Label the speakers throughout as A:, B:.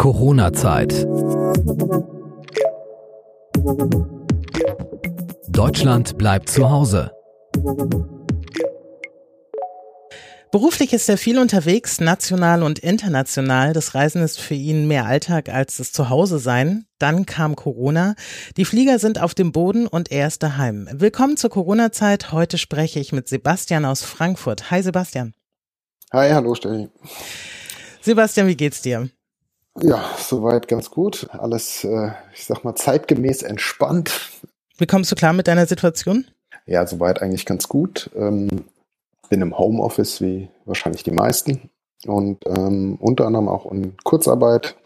A: Corona-Zeit. Deutschland bleibt zu Hause.
B: Beruflich ist er viel unterwegs, national und international. Das Reisen ist für ihn mehr Alltag als das Zuhause sein. Dann kam Corona. Die Flieger sind auf dem Boden und er ist daheim. Willkommen zur Corona-Zeit. Heute spreche ich mit Sebastian aus Frankfurt. Hi Sebastian.
C: Hi, hallo Steffi.
B: Sebastian, wie geht's dir?
C: Ja, soweit ganz gut. Alles, äh, ich sag mal, zeitgemäß entspannt.
B: Wie kommst du klar mit deiner Situation?
C: Ja, soweit eigentlich ganz gut. Ähm, bin im Homeoffice wie wahrscheinlich die meisten und ähm, unter anderem auch in Kurzarbeit.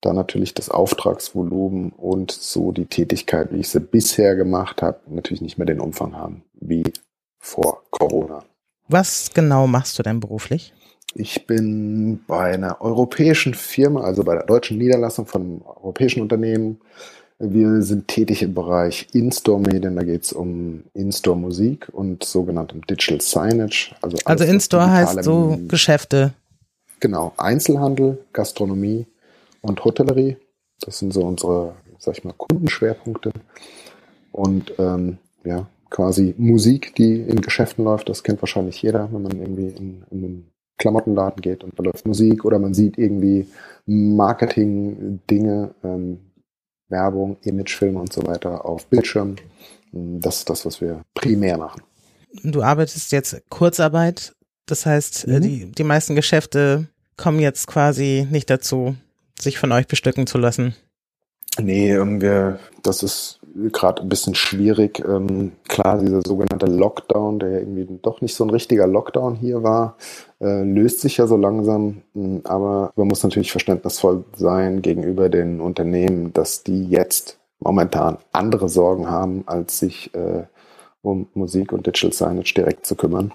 C: Da natürlich das Auftragsvolumen und so die Tätigkeit, wie ich sie bisher gemacht habe, natürlich nicht mehr den Umfang haben wie vor Corona.
B: Was genau machst du denn beruflich?
C: Ich bin bei einer europäischen Firma, also bei der deutschen Niederlassung von einem europäischen Unternehmen, wir sind tätig im Bereich In-Store-Medien, da geht es um In-Store-Musik und sogenanntem Digital Signage.
B: Also, also In-Store heißt so Geschäfte.
C: Genau, Einzelhandel, Gastronomie und Hotellerie. Das sind so unsere, sag ich mal, Kundenschwerpunkte. Und ähm, ja, quasi Musik, die in Geschäften läuft, das kennt wahrscheinlich jeder, wenn man irgendwie in, in einen Klamottenladen geht und da läuft Musik oder man sieht irgendwie Marketing-Dinge, ähm, Werbung, Imagefilme und so weiter auf Bildschirm. Das ist das, was wir primär machen.
B: Du arbeitest jetzt Kurzarbeit, das heißt, äh, mhm. die, die meisten Geschäfte kommen jetzt quasi nicht dazu, sich von euch bestücken zu lassen.
C: Nee, wir, das ist gerade ein bisschen schwierig. Ähm, klar, dieser sogenannte Lockdown, der ja irgendwie doch nicht so ein richtiger Lockdown hier war, äh, löst sich ja so langsam. Hm, aber man muss natürlich verständnisvoll sein gegenüber den Unternehmen, dass die jetzt momentan andere Sorgen haben, als sich äh, um Musik und Digital Signage direkt zu kümmern.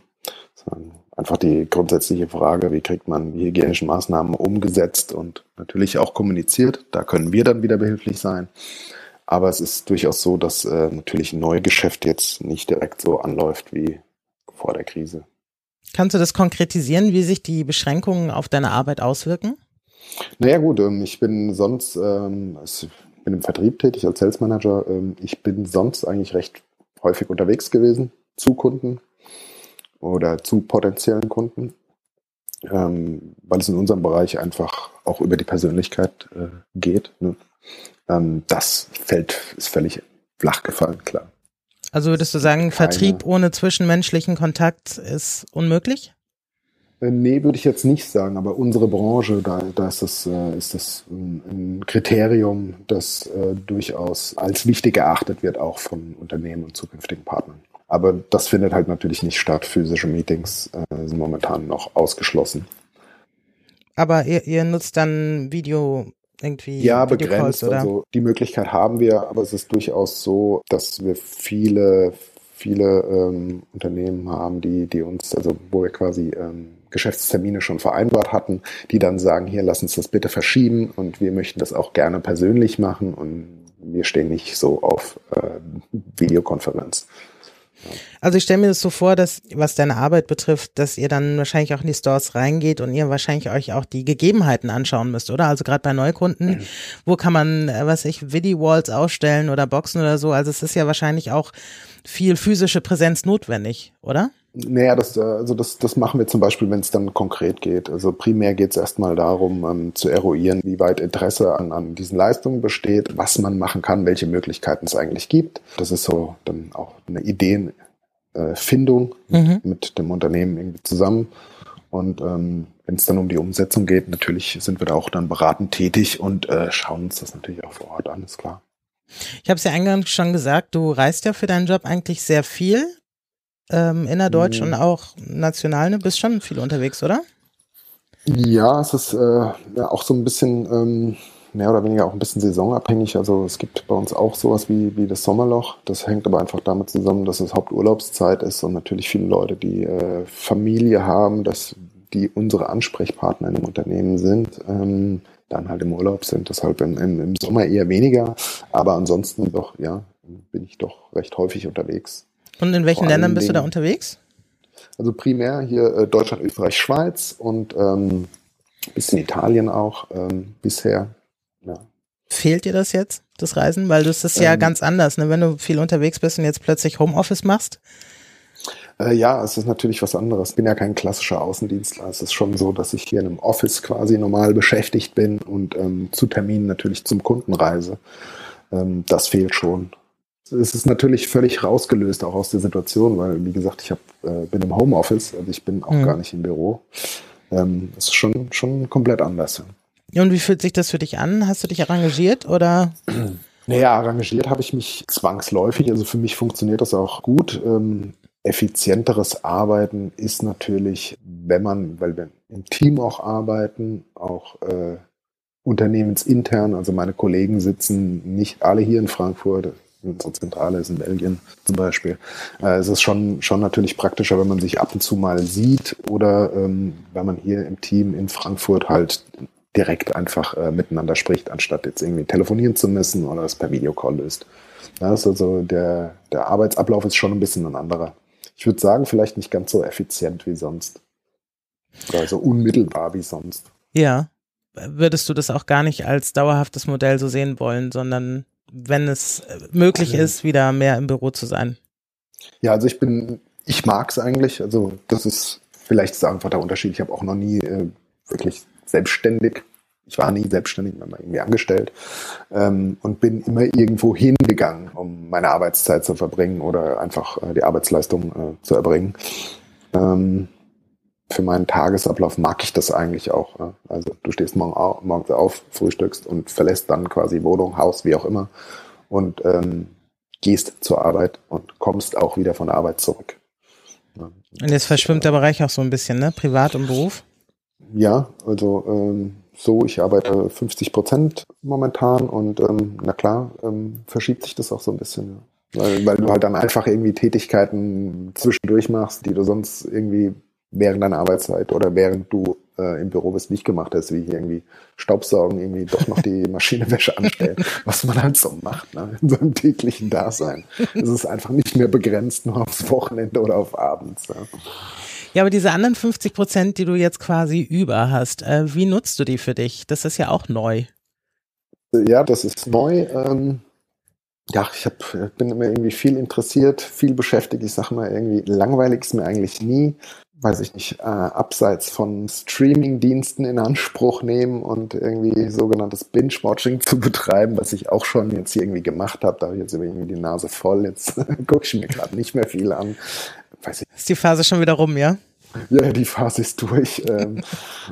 C: Einfach die grundsätzliche Frage, wie kriegt man die hygienischen Maßnahmen umgesetzt und natürlich auch kommuniziert. Da können wir dann wieder behilflich sein. Aber es ist durchaus so, dass äh, natürlich ein Neugeschäft jetzt nicht direkt so anläuft wie vor der Krise.
B: Kannst du das konkretisieren, wie sich die Beschränkungen auf deine Arbeit auswirken?
C: Naja gut, ähm, ich bin sonst, ähm, ich bin im Vertrieb tätig als Sales Manager. Ähm, ich bin sonst eigentlich recht häufig unterwegs gewesen zu Kunden oder zu potenziellen Kunden, weil es in unserem Bereich einfach auch über die Persönlichkeit äh, geht. Ähm, das fällt, ist völlig flach gefallen, klar.
B: Also würdest du sagen, Vertrieb ohne zwischenmenschlichen Kontakt ist unmöglich?
C: Äh, nee, würde ich jetzt nicht sagen, aber unsere Branche, da, da ist das, äh, ist das ein, Kriterium, das äh, durchaus als wichtig erachtet wird, auch von Unternehmen und zukünftigen Partnern. Aber das findet halt natürlich nicht statt. Physische Meetings sind momentan noch ausgeschlossen.
B: Aber ihr, ihr nutzt dann Video irgendwie
C: ja begrenzt oder? also die Möglichkeit haben wir aber es ist durchaus so dass wir viele viele ähm, Unternehmen haben die die uns also wo wir quasi ähm, Geschäftstermine schon vereinbart hatten die dann sagen hier lass uns das bitte verschieben und wir möchten das auch gerne persönlich machen und wir stehen nicht so auf äh, Videokonferenz
B: also ich stelle mir das so vor, dass was deine Arbeit betrifft, dass ihr dann wahrscheinlich auch in die Stores reingeht und ihr wahrscheinlich euch auch die Gegebenheiten anschauen müsst, oder? Also gerade bei Neukunden, mhm. wo kann man, äh, was ich, Vidi-Walls ausstellen oder Boxen oder so? Also es ist ja wahrscheinlich auch viel physische Präsenz notwendig, oder?
C: Naja, das, äh, also das, das machen wir zum Beispiel, wenn es dann konkret geht. Also primär geht es erstmal darum, ähm, zu eruieren, wie weit Interesse an, an diesen Leistungen besteht, was man machen kann, welche Möglichkeiten es eigentlich gibt. Das ist so dann auch eine Ideenfindung äh, mhm. mit dem Unternehmen irgendwie zusammen. Und ähm, wenn es dann um die Umsetzung geht, natürlich sind wir da auch dann beratend tätig und äh, schauen uns das natürlich auch vor Ort an, ist klar.
B: Ich habe es ja eingangs schon gesagt, du reist ja für deinen Job eigentlich sehr viel ähm, innerdeutsch mhm. und auch national, ne? Bist schon viel unterwegs, oder?
C: Ja, es ist äh, ja, auch so ein bisschen ähm, mehr oder weniger auch ein bisschen saisonabhängig. Also es gibt bei uns auch sowas wie, wie das Sommerloch. Das hängt aber einfach damit zusammen, dass es Haupturlaubszeit ist und natürlich viele Leute, die äh, Familie haben, dass die unsere Ansprechpartner in einem Unternehmen sind, ähm, dann halt im Urlaub sind. Deshalb im, im, im Sommer eher weniger. Aber ansonsten doch, ja, bin ich doch recht häufig unterwegs.
B: Und in welchen Ländern bist du da unterwegs?
C: Also primär hier äh, Deutschland, Österreich, Schweiz und ähm, bisschen Italien auch ähm, bisher. Ja.
B: Fehlt dir das jetzt, das Reisen? Weil das ist ja ähm, ganz anders, ne? wenn du viel unterwegs bist und jetzt plötzlich Homeoffice machst.
C: Äh, ja, es ist natürlich was anderes. Ich bin ja kein klassischer Außendienstler. Es ist schon so, dass ich hier in einem Office quasi normal beschäftigt bin und ähm, zu Terminen natürlich zum Kunden reise. Ähm, das fehlt schon. Es ist natürlich völlig rausgelöst auch aus der Situation, weil, wie gesagt, ich hab, äh, bin im Homeoffice, also ich bin auch mhm. gar nicht im Büro. Ähm, es ist schon, schon komplett anders.
B: Ja, und wie fühlt sich das für dich an? Hast du dich arrangiert oder?
C: Naja, arrangiert habe ich mich zwangsläufig. Also für mich funktioniert das auch gut. Ähm, effizienteres Arbeiten ist natürlich, wenn man, weil wir im Team auch arbeiten, auch äh, unternehmensintern, also meine Kollegen sitzen nicht alle hier in Frankfurt, unsere Zentrale ist in Belgien zum Beispiel. Äh, es ist schon, schon natürlich praktischer, wenn man sich ab und zu mal sieht oder ähm, wenn man hier im Team in Frankfurt halt direkt einfach äh, miteinander spricht, anstatt jetzt irgendwie telefonieren zu müssen oder es per Videocall löst. Ist also der, der Arbeitsablauf ist schon ein bisschen ein anderer ich würde sagen, vielleicht nicht ganz so effizient wie sonst. Oder so unmittelbar wie sonst.
B: Ja. Würdest du das auch gar nicht als dauerhaftes Modell so sehen wollen, sondern wenn es möglich also, ist, wieder mehr im Büro zu sein?
C: Ja, also ich bin, ich mag es eigentlich. Also das ist vielleicht ist einfach der Unterschied. Ich habe auch noch nie äh, wirklich selbstständig ich war nie selbstständig, war irgendwie angestellt ähm, und bin immer irgendwo hingegangen, um meine Arbeitszeit zu verbringen oder einfach äh, die Arbeitsleistung äh, zu erbringen. Ähm, für meinen Tagesablauf mag ich das eigentlich auch. Ja. Also du stehst morgen auf, morgens auf, frühstückst und verlässt dann quasi Wohnung, Haus, wie auch immer und ähm, gehst zur Arbeit und kommst auch wieder von der Arbeit zurück.
B: Ja. Und jetzt verschwimmt der Bereich auch so ein bisschen, ne? Privat und Beruf?
C: Ja, also ähm, so, ich arbeite 50 Prozent momentan und ähm, na klar, ähm, verschiebt sich das auch so ein bisschen. Ja. Weil, weil du halt dann einfach irgendwie Tätigkeiten zwischendurch machst, die du sonst irgendwie während deiner Arbeitszeit oder während du äh, im Büro bist nicht gemacht hast, wie hier irgendwie Staubsaugen, irgendwie doch noch die Maschinenwäsche anstellen, was man halt so macht ne, in seinem täglichen Dasein. Es ist einfach nicht mehr begrenzt nur aufs Wochenende oder auf abends. Ja.
B: Ja, aber diese anderen 50 Prozent, die du jetzt quasi über hast, äh, wie nutzt du die für dich? Das ist ja auch neu.
C: Ja, das ist neu. Ähm, ja, ich hab, bin immer irgendwie viel interessiert, viel beschäftigt. Ich sage mal, irgendwie langweilig ist mir eigentlich nie. Weiß ich nicht, äh, abseits von Streaming-Diensten in Anspruch nehmen und irgendwie sogenanntes Binge-Watching zu betreiben, was ich auch schon jetzt hier irgendwie gemacht habe. Da habe ich jetzt irgendwie die Nase voll. Jetzt gucke ich mir gerade nicht mehr viel an
B: weiß ich. Ist die Phase schon wieder rum, ja?
C: Ja, die Phase ist durch. Ähm,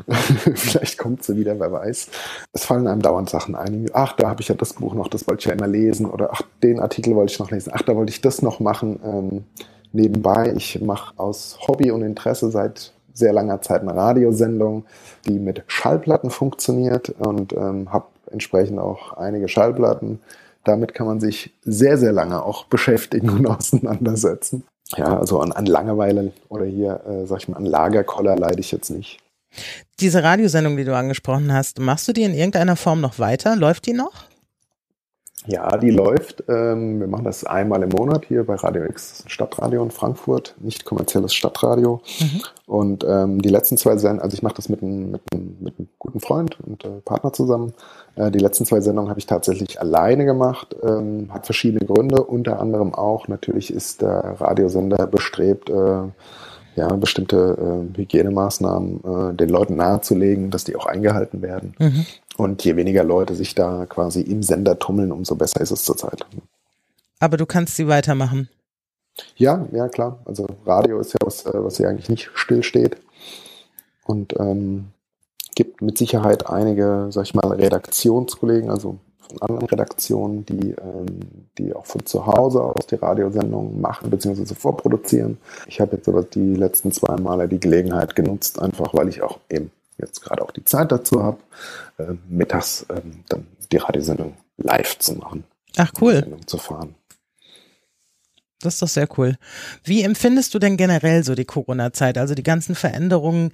C: vielleicht kommt sie wieder, wer weiß. Es fallen einem dauernd Sachen ein. Ach, da habe ich ja das Buch noch, das wollte ich ja immer lesen. Oder ach, den Artikel wollte ich noch lesen. Ach, da wollte ich das noch machen. Ähm, nebenbei, ich mache aus Hobby und Interesse seit sehr langer Zeit eine Radiosendung, die mit Schallplatten funktioniert und ähm, habe entsprechend auch einige Schallplatten. Damit kann man sich sehr, sehr lange auch beschäftigen und auseinandersetzen ja, also an, an Langeweile oder hier, äh, sag ich mal, an Lagerkoller leide ich jetzt nicht.
B: Diese Radiosendung, die du angesprochen hast, machst du die in irgendeiner Form noch weiter? Läuft die noch?
C: Ja, die läuft. Ähm, wir machen das einmal im Monat hier bei Radio X, Stadtradio in Frankfurt, nicht kommerzielles Stadtradio. Mhm. Und ähm, die letzten zwei Sendungen, also ich mache das mit einem, mit, einem, mit einem guten Freund und äh, Partner zusammen. Äh, die letzten zwei Sendungen habe ich tatsächlich alleine gemacht, ähm, hat verschiedene Gründe. Unter anderem auch, natürlich ist der Radiosender bestrebt, äh, ja, bestimmte äh, Hygienemaßnahmen äh, den Leuten nahezulegen, dass die auch eingehalten werden. Mhm. Und je weniger Leute sich da quasi im Sender tummeln, umso besser ist es zurzeit.
B: Aber du kannst sie weitermachen.
C: Ja, ja, klar. Also Radio ist ja was, äh, was ja eigentlich nicht stillsteht. Und ähm, gibt mit Sicherheit einige, sag ich mal, Redaktionskollegen, also von anderen Redaktionen, die, ähm, die auch von zu Hause aus die Radiosendungen machen bzw. vorproduzieren. Ich habe jetzt aber die letzten zwei Male die Gelegenheit genutzt, einfach weil ich auch eben jetzt gerade auch die Zeit dazu habe, äh, mittags ähm, dann die Radiosendung live zu machen.
B: Ach cool.
C: Zu fahren.
B: Das ist doch sehr cool. Wie empfindest du denn generell so die Corona-Zeit, also die ganzen Veränderungen?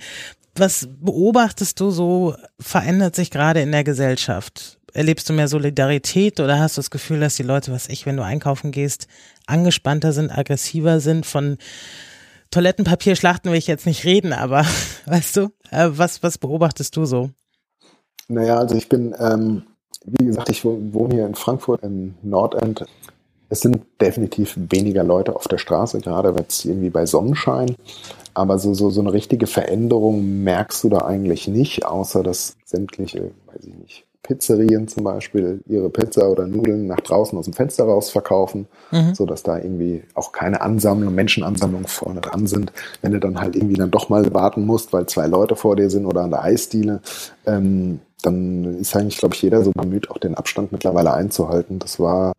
B: Was beobachtest du so, verändert sich gerade in der Gesellschaft? Erlebst du mehr Solidarität oder hast du das Gefühl, dass die Leute, was ich, wenn du einkaufen gehst, angespannter sind, aggressiver sind von Toilettenpapierschlachten will ich jetzt nicht reden, aber weißt du, äh, was, was beobachtest du so?
C: Naja, also ich bin, ähm, wie gesagt, ich wohne hier in Frankfurt im Nordend. Es sind definitiv weniger Leute auf der Straße, gerade jetzt irgendwie bei Sonnenschein. Aber so, so, so eine richtige Veränderung merkst du da eigentlich nicht, außer dass sämtliche, weiß ich nicht, Pizzerien zum Beispiel ihre Pizza oder Nudeln nach draußen aus dem Fenster raus verkaufen, mhm. so dass da irgendwie auch keine Ansammlung, Menschenansammlung vorne dran sind. Wenn du dann halt irgendwie dann doch mal warten musst, weil zwei Leute vor dir sind oder an der Eisdiele, ähm, dann ist eigentlich, glaube ich, jeder so bemüht, auch den Abstand mittlerweile einzuhalten. Das war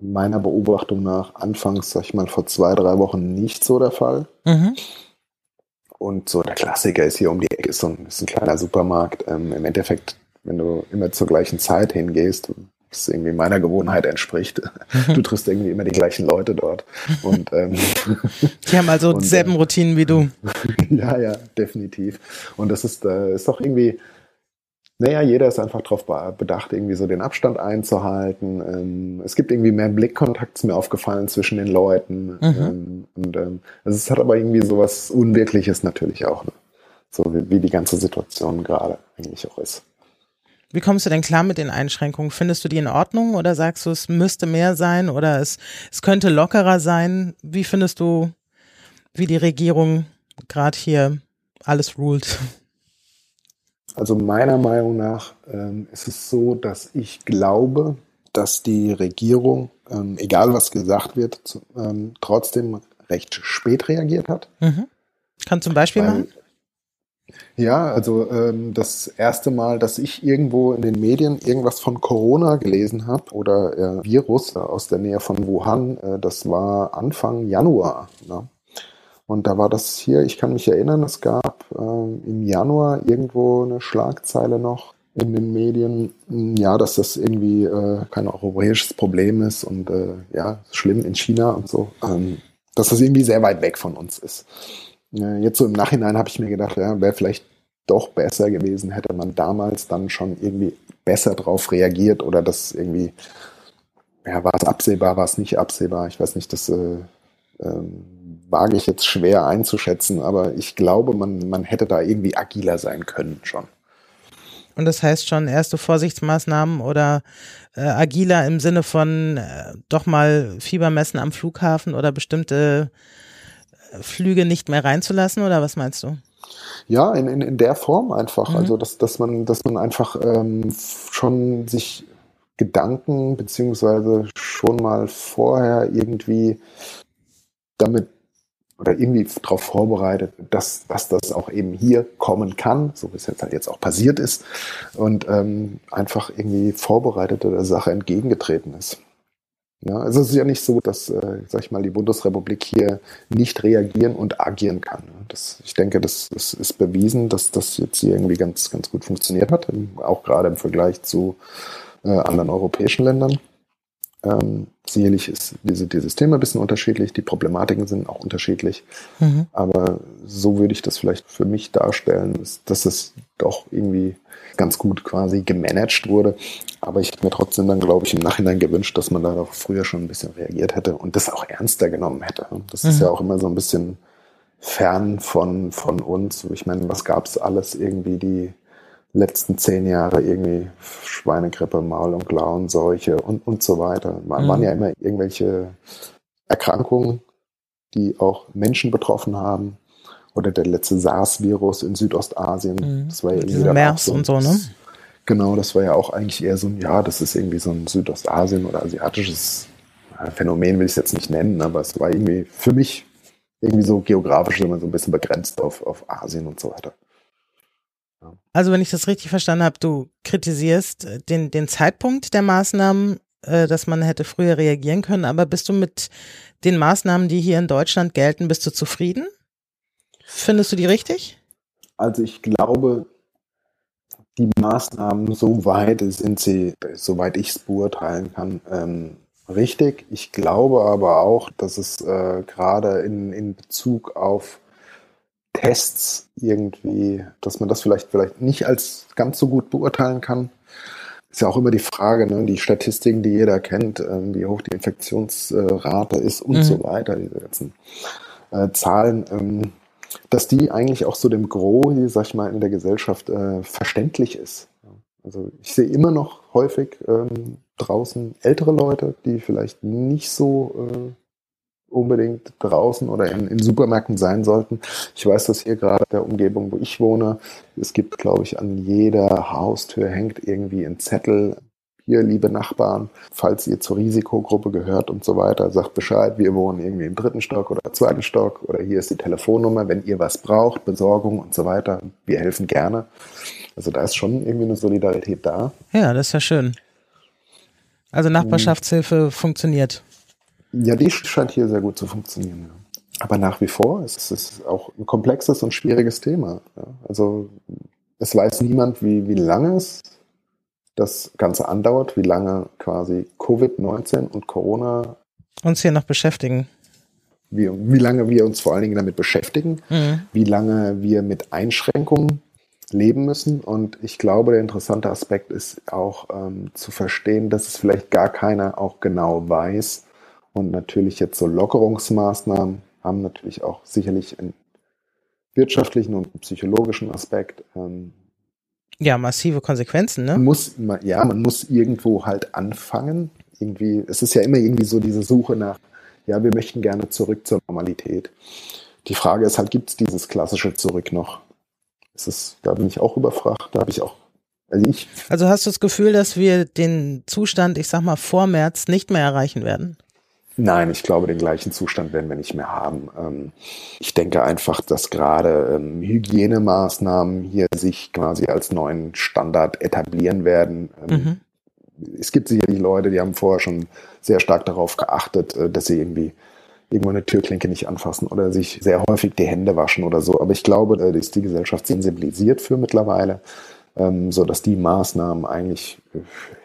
C: meiner Beobachtung nach anfangs, sag ich mal, vor zwei, drei Wochen nicht so der Fall. Mhm. Und so der Klassiker ist hier um die Ecke, ist so ein, ist ein kleiner Supermarkt. Ähm, Im Endeffekt wenn du immer zur gleichen Zeit hingehst, was irgendwie meiner Gewohnheit entspricht. Du triffst irgendwie immer die gleichen Leute dort. Und, ähm,
B: die haben also und, dieselben äh, Routinen wie du.
C: ja, ja, definitiv. Und das ist, äh, ist doch irgendwie, naja, jeder ist einfach darauf bedacht, irgendwie so den Abstand einzuhalten. Ähm, es gibt irgendwie mehr Blickkontakt, ist mir aufgefallen, zwischen den Leuten. Mhm. Ähm, und ähm, also es hat aber irgendwie so was Unwirkliches natürlich auch. Ne? So wie, wie die ganze Situation gerade eigentlich auch ist.
B: Wie kommst du denn klar mit den Einschränkungen? Findest du die in Ordnung oder sagst du, es müsste mehr sein oder es, es könnte lockerer sein? Wie findest du, wie die Regierung gerade hier alles ruled?
C: Also meiner Meinung nach ähm, ist es so, dass ich glaube, dass die Regierung, ähm, egal was gesagt wird, zu, ähm, trotzdem recht spät reagiert hat.
B: Mhm. Kann zum Beispiel Weil, machen?
C: Ja, also ähm, das erste Mal, dass ich irgendwo in den Medien irgendwas von Corona gelesen habe oder äh, Virus aus der Nähe von Wuhan, äh, das war Anfang Januar. Ne? Und da war das hier, ich kann mich erinnern, es gab äh, im Januar irgendwo eine Schlagzeile noch in den Medien, ja, dass das irgendwie äh, kein europäisches Problem ist und äh, ja, schlimm in China und so, ähm, dass das irgendwie sehr weit weg von uns ist. Jetzt so im Nachhinein habe ich mir gedacht, ja, wäre vielleicht doch besser gewesen, hätte man damals dann schon irgendwie besser drauf reagiert oder das irgendwie, ja, war es absehbar, war es nicht absehbar. Ich weiß nicht, das äh, ähm, wage ich jetzt schwer einzuschätzen, aber ich glaube, man, man hätte da irgendwie agiler sein können schon.
B: Und das heißt schon erste Vorsichtsmaßnahmen oder äh, agiler im Sinne von äh, doch mal Fiebermessen am Flughafen oder bestimmte Flüge nicht mehr reinzulassen oder was meinst du?
C: Ja, in, in, in der Form einfach. Mhm. Also dass, dass man, dass man einfach ähm, schon sich Gedanken beziehungsweise schon mal vorher irgendwie damit oder irgendwie darauf vorbereitet, dass, dass das auch eben hier kommen kann, so wie es jetzt halt jetzt auch passiert ist, und ähm, einfach irgendwie vorbereitet der Sache entgegengetreten ist. Ja, also es ist ja nicht so, dass, äh, sag ich mal, die Bundesrepublik hier nicht reagieren und agieren kann. Das, ich denke, das, das ist bewiesen, dass das jetzt hier irgendwie ganz, ganz gut funktioniert hat, auch gerade im Vergleich zu äh, anderen europäischen Ländern. Ähm, sicherlich ist diese, die Systeme ein bisschen unterschiedlich, die Problematiken sind auch unterschiedlich. Mhm. Aber so würde ich das vielleicht für mich darstellen, dass, dass es doch irgendwie ganz gut quasi gemanagt wurde. Aber ich habe mir trotzdem dann, glaube ich, im Nachhinein gewünscht, dass man darauf früher schon ein bisschen reagiert hätte und das auch ernster genommen hätte. Das mhm. ist ja auch immer so ein bisschen fern von, von uns. Ich meine, was gab es alles irgendwie die letzten zehn Jahre irgendwie Schweinegrippe, Maul- und Klauenseuche und, und so weiter. Man, mhm. waren ja immer irgendwelche Erkrankungen, die auch Menschen betroffen haben. Oder der letzte SARS-Virus in Südostasien.
B: Mhm. Das war ja irgendwie MERS so, und so, ne?
C: Genau, das war ja auch eigentlich eher so ein, ja, das ist irgendwie so ein Südostasien oder asiatisches Phänomen, will ich es jetzt nicht nennen, aber es war irgendwie für mich irgendwie so geografisch immer so ein bisschen begrenzt auf, auf Asien und so weiter.
B: Also wenn ich das richtig verstanden habe, du kritisierst äh, den, den Zeitpunkt der Maßnahmen, äh, dass man hätte früher reagieren können, aber bist du mit den Maßnahmen, die hier in Deutschland gelten, bist du zufrieden? Findest du die richtig?
C: Also ich glaube, die Maßnahmen, soweit sind sie, soweit ich es beurteilen kann, ähm, richtig. Ich glaube aber auch, dass es äh, gerade in, in Bezug auf Tests irgendwie, dass man das vielleicht, vielleicht nicht als ganz so gut beurteilen kann. Ist ja auch immer die Frage, ne, die Statistiken, die jeder kennt, ähm, wie hoch die Infektionsrate ist und mhm. so weiter, diese ganzen äh, Zahlen, ähm, dass die eigentlich auch so dem Gros, sag ich mal, in der Gesellschaft äh, verständlich ist. Also ich sehe immer noch häufig ähm, draußen ältere Leute, die vielleicht nicht so äh, unbedingt draußen oder in, in Supermärkten sein sollten. Ich weiß, dass hier gerade der Umgebung, wo ich wohne, es gibt, glaube ich, an jeder Haustür hängt irgendwie ein Zettel. Hier, liebe Nachbarn, falls ihr zur Risikogruppe gehört und so weiter, sagt Bescheid, wir wohnen irgendwie im dritten Stock oder zweiten Stock oder hier ist die Telefonnummer, wenn ihr was braucht, Besorgung und so weiter. Wir helfen gerne. Also da ist schon irgendwie eine Solidarität da.
B: Ja, das ist ja schön. Also Nachbarschaftshilfe mhm. funktioniert.
C: Ja, die scheint hier sehr gut zu funktionieren. Ja. Aber nach wie vor ist es auch ein komplexes und schwieriges Thema. Ja. Also es weiß niemand, wie, wie lange es das Ganze andauert, wie lange quasi Covid-19 und Corona
B: uns hier noch beschäftigen.
C: Wie, wie lange wir uns vor allen Dingen damit beschäftigen, mhm. wie lange wir mit Einschränkungen leben müssen. Und ich glaube, der interessante Aspekt ist auch ähm, zu verstehen, dass es vielleicht gar keiner auch genau weiß, und natürlich jetzt so Lockerungsmaßnahmen haben natürlich auch sicherlich einen wirtschaftlichen und psychologischen Aspekt. Ähm,
B: ja, massive Konsequenzen, ne?
C: Muss, ja, man muss irgendwo halt anfangen. Irgendwie, es ist ja immer irgendwie so diese Suche nach, ja, wir möchten gerne zurück zur Normalität. Die Frage ist halt, gibt es dieses klassische Zurück noch? Es ist, da bin ich auch überfragt, da habe ich auch
B: also, ich, also hast du das Gefühl, dass wir den Zustand, ich sag mal, vor März nicht mehr erreichen werden?
C: Nein, ich glaube, den gleichen Zustand werden wir nicht mehr haben. Ähm, ich denke einfach, dass gerade ähm, Hygienemaßnahmen hier sich quasi als neuen Standard etablieren werden. Ähm, mhm. Es gibt sicherlich Leute, die haben vorher schon sehr stark darauf geachtet, äh, dass sie irgendwie irgendwo eine Türklinke nicht anfassen oder sich sehr häufig die Hände waschen oder so. Aber ich glaube, da ist die Gesellschaft sensibilisiert für mittlerweile so dass die Maßnahmen eigentlich ja,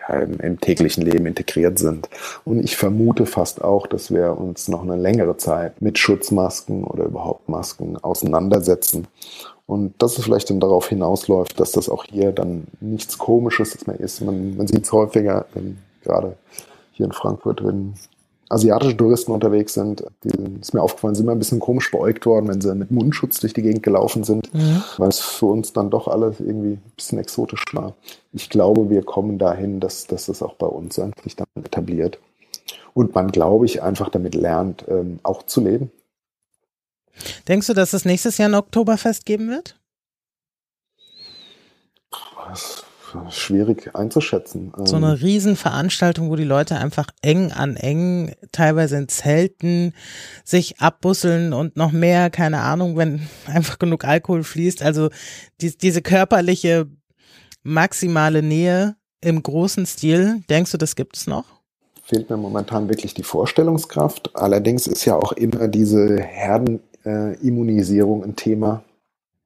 C: im, im, täglichen Leben integriert sind. Und ich vermute fast auch, dass wir uns noch eine längere Zeit mit Schutzmasken oder überhaupt Masken auseinandersetzen. Und dass es vielleicht dann darauf hinausläuft, dass das auch hier dann nichts Komisches mehr ist. Man, man sieht es häufiger, gerade hier in Frankfurt, wenn asiatische Touristen unterwegs sind, die ist mir aufgefallen, sind immer ein bisschen komisch beäugt worden, wenn sie mit Mundschutz durch die Gegend gelaufen sind, mhm. weil es für uns dann doch alles irgendwie ein bisschen exotisch war. Ich glaube, wir kommen dahin, dass, dass das auch bei uns sich dann etabliert. Und man, glaube ich, einfach damit lernt, ähm, auch zu leben.
B: Denkst du, dass es nächstes Jahr ein Oktoberfest geben wird?
C: Was? Schwierig einzuschätzen.
B: So eine ähm, Riesenveranstaltung, wo die Leute einfach eng an eng, teilweise in Zelten, sich abbusseln und noch mehr, keine Ahnung, wenn einfach genug Alkohol fließt. Also die, diese körperliche maximale Nähe im großen Stil, denkst du, das gibt es noch?
C: Fehlt mir momentan wirklich die Vorstellungskraft. Allerdings ist ja auch immer diese Herdenimmunisierung ein Thema.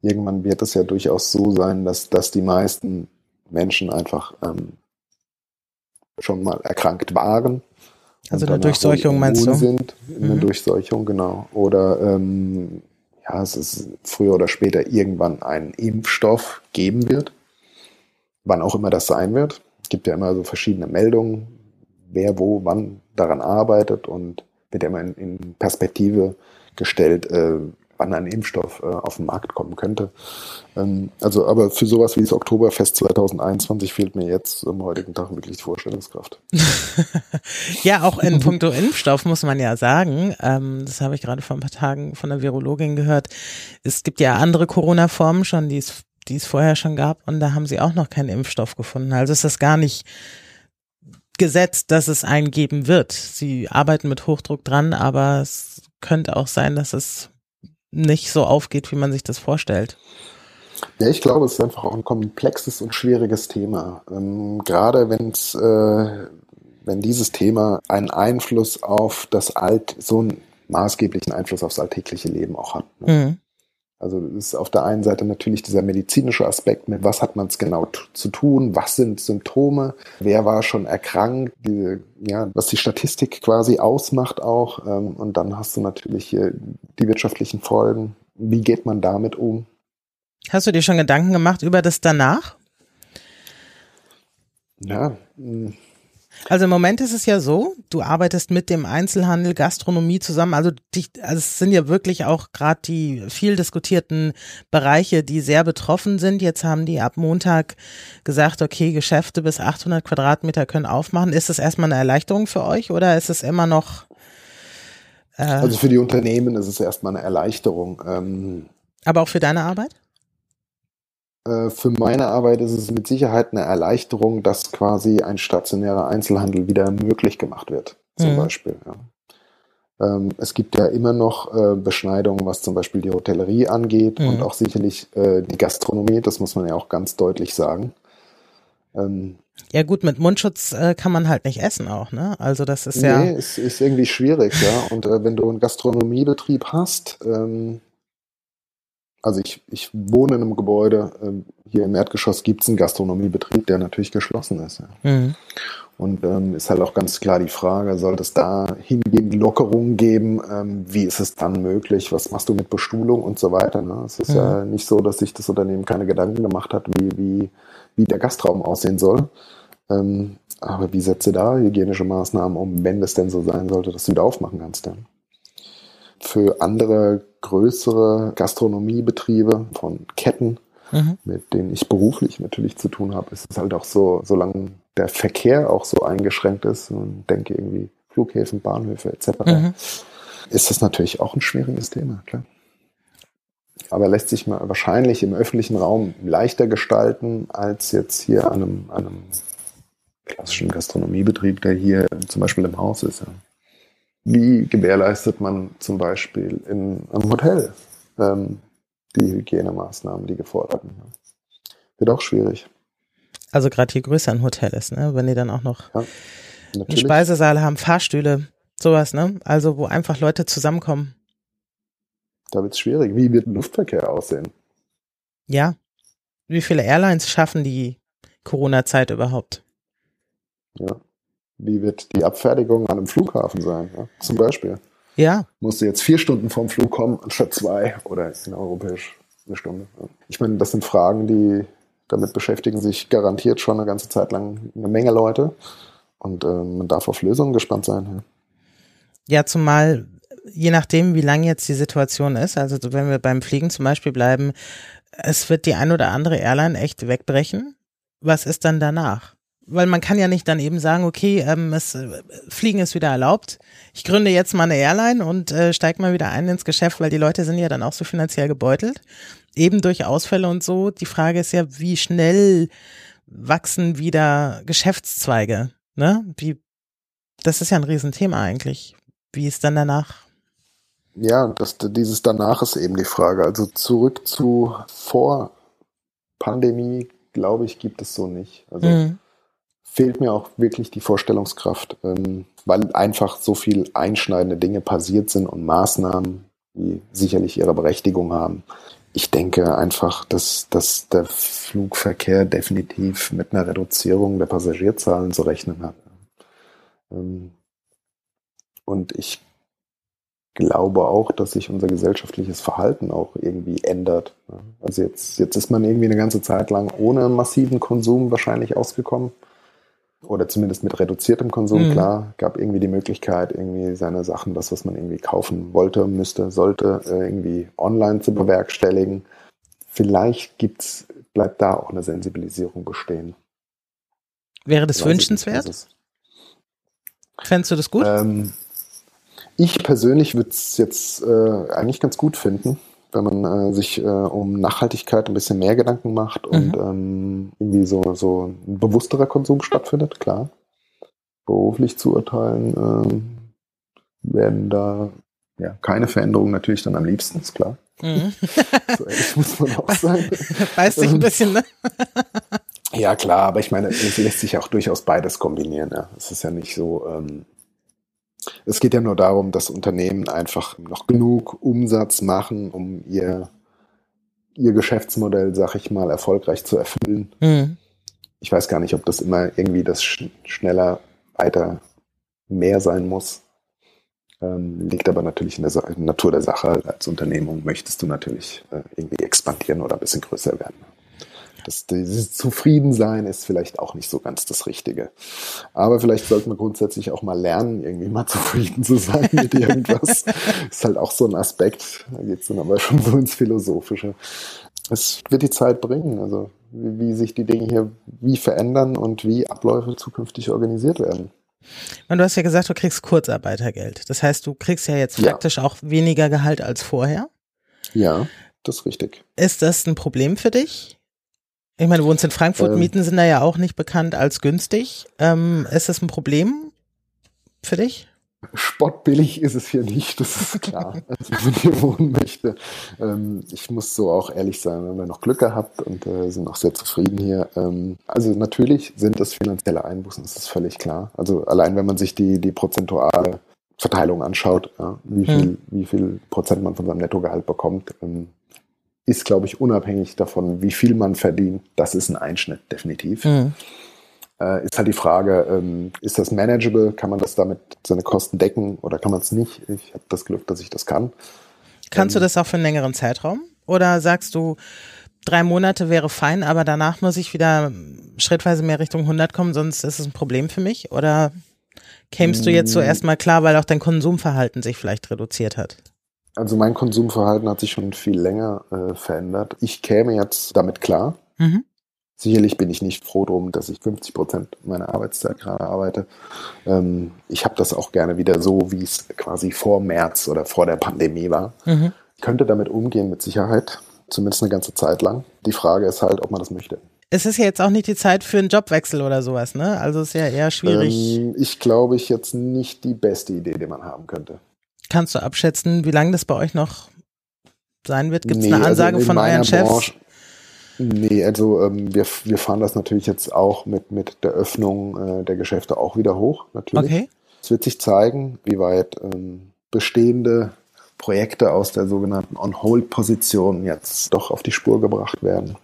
C: Irgendwann wird es ja durchaus so sein, dass, dass die meisten Menschen einfach ähm, schon mal erkrankt waren.
B: Also eine Durchseuchung meinst du?
C: Sind, eine mhm. Durchseuchung, genau. Oder ähm, ja, es ist früher oder später irgendwann einen Impfstoff geben wird. Wann auch immer das sein wird. Es gibt ja immer so verschiedene Meldungen, wer wo wann daran arbeitet und wird ja immer in, in Perspektive gestellt, äh, wann ein Impfstoff äh, auf den Markt kommen könnte. Ähm, also, aber für sowas wie das Oktoberfest 2021 fehlt mir jetzt am heutigen Tag wirklich die Vorstellungskraft.
B: ja, auch in puncto Impfstoff muss man ja sagen, ähm, das habe ich gerade vor ein paar Tagen von der Virologin gehört. Es gibt ja andere Corona-Formen schon, die es, die es vorher schon gab und da haben sie auch noch keinen Impfstoff gefunden. Also ist das gar nicht gesetzt, dass es einen geben wird. Sie arbeiten mit Hochdruck dran, aber es könnte auch sein, dass es nicht so aufgeht, wie man sich das vorstellt.
C: Ja, ich glaube, es ist einfach auch ein komplexes und schwieriges Thema. Ähm, gerade wenn es, äh, wenn dieses Thema einen Einfluss auf das Alt, so einen maßgeblichen Einfluss aufs alltägliche Leben auch hat. Ne? Mhm. Also es ist auf der einen Seite natürlich dieser medizinische Aspekt mit, was hat man es genau zu tun, was sind Symptome, wer war schon erkrankt, die, ja, was die Statistik quasi ausmacht auch. Ähm, und dann hast du natürlich hier die wirtschaftlichen Folgen. Wie geht man damit um?
B: Hast du dir schon Gedanken gemacht über das danach?
C: Ja.
B: Also im Moment ist es ja so, du arbeitest mit dem Einzelhandel, Gastronomie zusammen. Also, dich, also es sind ja wirklich auch gerade die viel diskutierten Bereiche, die sehr betroffen sind. Jetzt haben die ab Montag gesagt, okay, Geschäfte bis 800 Quadratmeter können aufmachen. Ist das erstmal eine Erleichterung für euch oder ist es immer noch?
C: Äh, also für die Unternehmen ist es erstmal eine Erleichterung. Ähm,
B: aber auch für deine Arbeit?
C: Äh, für meine Arbeit ist es mit Sicherheit eine Erleichterung, dass quasi ein stationärer Einzelhandel wieder möglich gemacht wird, zum mhm. Beispiel. Ja. Ähm, es gibt ja immer noch äh, Beschneidungen, was zum Beispiel die Hotellerie angeht mhm. und auch sicherlich äh, die Gastronomie, das muss man ja auch ganz deutlich sagen.
B: Ähm, ja gut, mit Mundschutz äh, kann man halt nicht essen auch, ne? Also das ist ja.
C: Nee, ist, ist irgendwie schwierig, ja. Und äh, wenn du einen Gastronomiebetrieb hast, ähm, also ich, ich wohne in einem Gebäude, ähm, hier im Erdgeschoss gibt es einen Gastronomiebetrieb, der natürlich geschlossen ist. Ja. Mhm. Und ähm, ist halt auch ganz klar die Frage, sollte es da hingehend Lockerungen geben? Ähm, wie ist es dann möglich? Was machst du mit Bestuhlung und so weiter? Ne? Es ist mhm. ja nicht so, dass sich das Unternehmen keine Gedanken gemacht hat, wie, wie, wie der Gastraum aussehen soll. Ähm, aber wie setzt ihr da hygienische Maßnahmen um, wenn es denn so sein sollte, dass du wieder aufmachen kannst? Dann? Für andere größere Gastronomiebetriebe von Ketten, mhm. mit denen ich beruflich natürlich zu tun habe, ist es halt auch so, solange der Verkehr auch so eingeschränkt ist und denke irgendwie Flughäfen, Bahnhöfe etc., mhm. ist das natürlich auch ein schwieriges Thema, klar. Aber lässt sich mal wahrscheinlich im öffentlichen Raum leichter gestalten als jetzt hier an einem, an einem klassischen Gastronomiebetrieb, der hier zum Beispiel im Haus ist. Ja. Wie gewährleistet man zum Beispiel in einem Hotel ähm, die Hygienemaßnahmen, die geforderten? Wird auch schwierig.
B: Also gerade je größer ein Hotel ist, ne? wenn die dann auch noch ja, einen Speisesaal haben, Fahrstühle, sowas, ne? Also wo einfach Leute zusammenkommen.
C: Da wird es schwierig. Wie wird Luftverkehr aussehen?
B: Ja. Wie viele Airlines schaffen die Corona-Zeit überhaupt?
C: Ja. Wie wird die Abfertigung an einem Flughafen sein, ja? zum Beispiel?
B: Ja.
C: Musst du jetzt vier Stunden vom Flug kommen, anstatt zwei oder in europäisch eine Stunde. Ja. Ich meine, das sind Fragen, die damit beschäftigen sich garantiert schon eine ganze Zeit lang eine Menge Leute. Und äh, man darf auf Lösungen gespannt sein.
B: Ja. ja, zumal je nachdem, wie lang jetzt die Situation ist, also wenn wir beim Fliegen zum Beispiel bleiben, es wird die ein oder andere Airline echt wegbrechen. Was ist dann danach? Weil man kann ja nicht dann eben sagen, okay, ähm, es, äh, Fliegen ist wieder erlaubt. Ich gründe jetzt mal eine Airline und äh, steige mal wieder ein ins Geschäft, weil die Leute sind ja dann auch so finanziell gebeutelt. Eben durch Ausfälle und so. Die Frage ist ja, wie schnell wachsen wieder Geschäftszweige? Ne? Wie, das ist ja ein Riesenthema eigentlich. Wie ist dann danach?
C: Ja, das, dieses danach ist eben die Frage. Also zurück zu vor Pandemie, glaube ich, gibt es so nicht. Also mhm fehlt mir auch wirklich die Vorstellungskraft, ähm, weil einfach so viel einschneidende Dinge passiert sind und Maßnahmen, die sicherlich ihre Berechtigung haben. Ich denke einfach, dass, dass der Flugverkehr definitiv mit einer Reduzierung der Passagierzahlen zu rechnen hat. Ähm, und ich glaube auch, dass sich unser gesellschaftliches Verhalten auch irgendwie ändert. Also jetzt, jetzt ist man irgendwie eine ganze Zeit lang ohne massiven Konsum wahrscheinlich ausgekommen oder zumindest mit reduziertem Konsum, mhm. klar, gab irgendwie die Möglichkeit, irgendwie seine Sachen, das, was man irgendwie kaufen wollte, müsste, sollte, äh, irgendwie online zu bewerkstelligen. Vielleicht gibt's, bleibt da auch eine Sensibilisierung bestehen.
B: Wäre das wünschenswert? Fändest du das gut? Ähm,
C: ich persönlich würde es jetzt äh, eigentlich ganz gut finden wenn man äh, sich äh, um Nachhaltigkeit ein bisschen mehr Gedanken macht und mhm. ähm, irgendwie so, so ein bewussterer Konsum stattfindet, klar. Beruflich zu urteilen ähm, werden da ja, keine Veränderungen natürlich dann am liebsten, ist klar. Mhm. so ehrlich muss man auch sein.
B: Weißt du ein bisschen, ne?
C: ja, klar, aber ich meine, es lässt sich auch durchaus beides kombinieren. Ja. Es ist ja nicht so, ähm, es geht ja nur darum, dass Unternehmen einfach noch genug Umsatz machen, um ihr, ihr Geschäftsmodell, sag ich mal, erfolgreich zu erfüllen. Mhm. Ich weiß gar nicht, ob das immer irgendwie das sch schneller, weiter, mehr sein muss. Ähm, liegt aber natürlich in der Sa Natur der Sache. Als Unternehmung möchtest du natürlich äh, irgendwie expandieren oder ein bisschen größer werden. Das, dieses Zufriedensein ist vielleicht auch nicht so ganz das Richtige. Aber vielleicht sollte man grundsätzlich auch mal lernen, irgendwie mal zufrieden zu sein mit irgendwas. ist halt auch so ein Aspekt. Da geht es dann aber schon so ins Philosophische. Es wird die Zeit bringen, also wie, wie sich die Dinge hier wie verändern und wie Abläufe zukünftig organisiert werden.
B: Und du hast ja gesagt, du kriegst Kurzarbeitergeld. Das heißt, du kriegst ja jetzt faktisch ja. auch weniger Gehalt als vorher.
C: Ja, das ist richtig.
B: Ist das ein Problem für dich? Ich meine, du wohnst in Frankfurt, ähm, Mieten sind da ja auch nicht bekannt als günstig. Ähm, ist das ein Problem für dich?
C: Spottbillig ist es hier nicht, das ist klar. Also wenn ich hier wohnen möchte. Ähm, ich muss so auch ehrlich sein, wir haben noch Glück gehabt und äh, sind auch sehr zufrieden hier. Ähm, also natürlich sind das finanzielle Einbußen, das ist völlig klar. Also allein wenn man sich die, die prozentuale Verteilung anschaut, ja, wie, viel, hm. wie viel Prozent man von seinem Nettogehalt bekommt, ähm, ist, glaube ich, unabhängig davon, wie viel man verdient. Das ist ein Einschnitt, definitiv. Hm äh, ist halt die Frage, ähm, ist das manageable? Kann man das damit seine Kosten decken oder kann man es nicht? Ich habe das Glück, dass ich das kann.
B: Kannst ähm, du das auch für einen längeren Zeitraum? Oder sagst du, drei Monate wäre fein, aber danach muss ich wieder schrittweise mehr Richtung 100 kommen, sonst ist es ein Problem für mich? Oder kämst du jetzt so mm. erstmal klar, weil auch dein Konsumverhalten sich vielleicht reduziert hat?
C: Also mein Konsumverhalten hat sich schon viel länger äh, verändert. Ich käme jetzt damit klar. Mhm. Sicherlich bin ich nicht froh drum, dass ich 50 Prozent meiner Arbeitszeit gerade arbeite. Ähm, ich habe das auch gerne wieder so, wie es quasi vor März oder vor der Pandemie war. Mhm. könnte damit umgehen mit Sicherheit, zumindest eine ganze Zeit lang. Die Frage ist halt, ob man das möchte.
B: Es ist ja jetzt auch nicht die Zeit für einen Jobwechsel oder sowas, ne? Also ist ja eher schwierig.
C: Ähm, ich glaube, ich jetzt nicht die beste Idee, die man haben könnte.
B: Kannst du abschätzen, wie lange das bei euch noch sein wird? Gibt es nee, eine Ansage also von euren Chefs? Branche,
C: Nee, also ähm, wir, wir fahren das natürlich jetzt auch mit, mit der Öffnung äh, der Geschäfte auch wieder hoch, natürlich. Okay. Es wird sich zeigen, wie weit ähm, bestehende Projekte aus der sogenannten On-Hold-Position jetzt doch auf die Spur gebracht werden.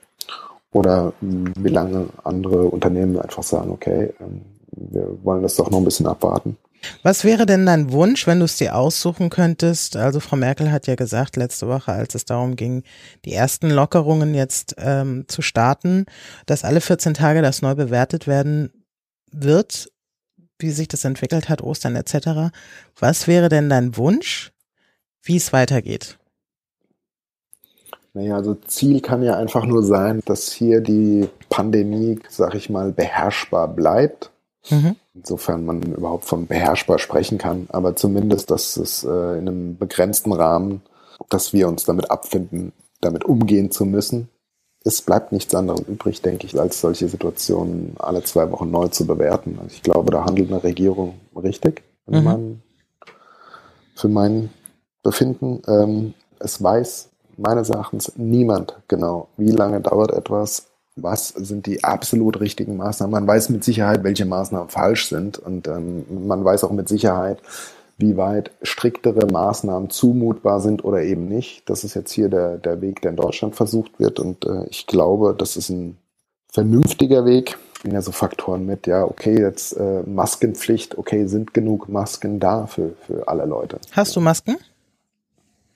C: Oder ähm, wie lange andere Unternehmen einfach sagen, okay, ähm, wir wollen das doch noch ein bisschen abwarten.
B: Was wäre denn dein Wunsch, wenn du es dir aussuchen könntest? Also Frau Merkel hat ja gesagt letzte Woche, als es darum ging, die ersten Lockerungen jetzt ähm, zu starten, dass alle 14 Tage das neu bewertet werden wird, wie sich das entwickelt hat, Ostern etc. Was wäre denn dein Wunsch, wie es weitergeht?
C: Naja, also Ziel kann ja einfach nur sein, dass hier die Pandemie, sag ich mal, beherrschbar bleibt Mhm. Insofern man überhaupt von beherrschbar sprechen kann, aber zumindest, dass es äh, in einem begrenzten Rahmen, dass wir uns damit abfinden, damit umgehen zu müssen. Es bleibt nichts anderes übrig, denke ich, als solche Situationen alle zwei Wochen neu zu bewerten. Also ich glaube, da handelt eine Regierung richtig, mhm. man, für mein Befinden. Ähm, es weiß meines Erachtens niemand genau, wie lange dauert etwas, was sind die absolut richtigen Maßnahmen. Man weiß mit Sicherheit, welche Maßnahmen falsch sind und ähm, man weiß auch mit Sicherheit, wie weit striktere Maßnahmen zumutbar sind oder eben nicht. Das ist jetzt hier der, der Weg, der in Deutschland versucht wird und äh, ich glaube, das ist ein vernünftiger Weg. Spielen ja so Faktoren mit, ja, okay, jetzt äh, Maskenpflicht, okay, sind genug Masken da für, für alle Leute.
B: Hast du Masken?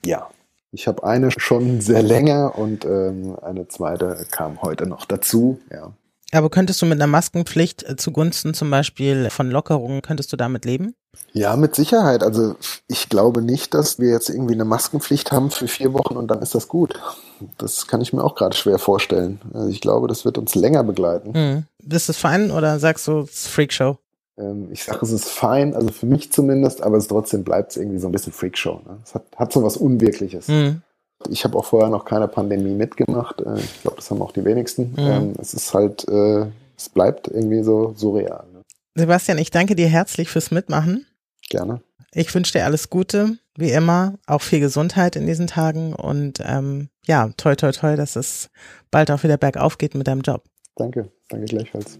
C: Ja. Ich habe eine schon sehr länger und ähm, eine zweite kam heute noch dazu. Ja.
B: Aber könntest du mit einer Maskenpflicht äh, zugunsten zum Beispiel von Lockerungen, könntest du damit leben?
C: Ja, mit Sicherheit. Also ich glaube nicht, dass wir jetzt irgendwie eine Maskenpflicht haben für vier Wochen und dann ist das gut. Das kann ich mir auch gerade schwer vorstellen. Also ich glaube, das wird uns länger begleiten.
B: Hm. Bist du fein oder sagst du, es ist Freakshow?
C: Ähm, ich sage, es ist fein, also für mich zumindest, aber es trotzdem bleibt es irgendwie so ein bisschen Freakshow. Ne? Es hat, hat so was Unwirkliches. Mhm. Ich habe auch vorher noch keine Pandemie mitgemacht. Äh, ich glaube, das haben auch die wenigsten. Mhm. Ähm, es ist halt, äh, es bleibt irgendwie so surreal. Ne?
B: Sebastian, ich danke dir herzlich fürs Mitmachen.
C: Gerne.
B: Ich wünsche dir alles Gute, wie immer, auch viel Gesundheit in diesen Tagen und ähm, ja, toi toi toi, dass es bald auch wieder bergauf geht mit deinem Job.
C: Danke, danke gleichfalls.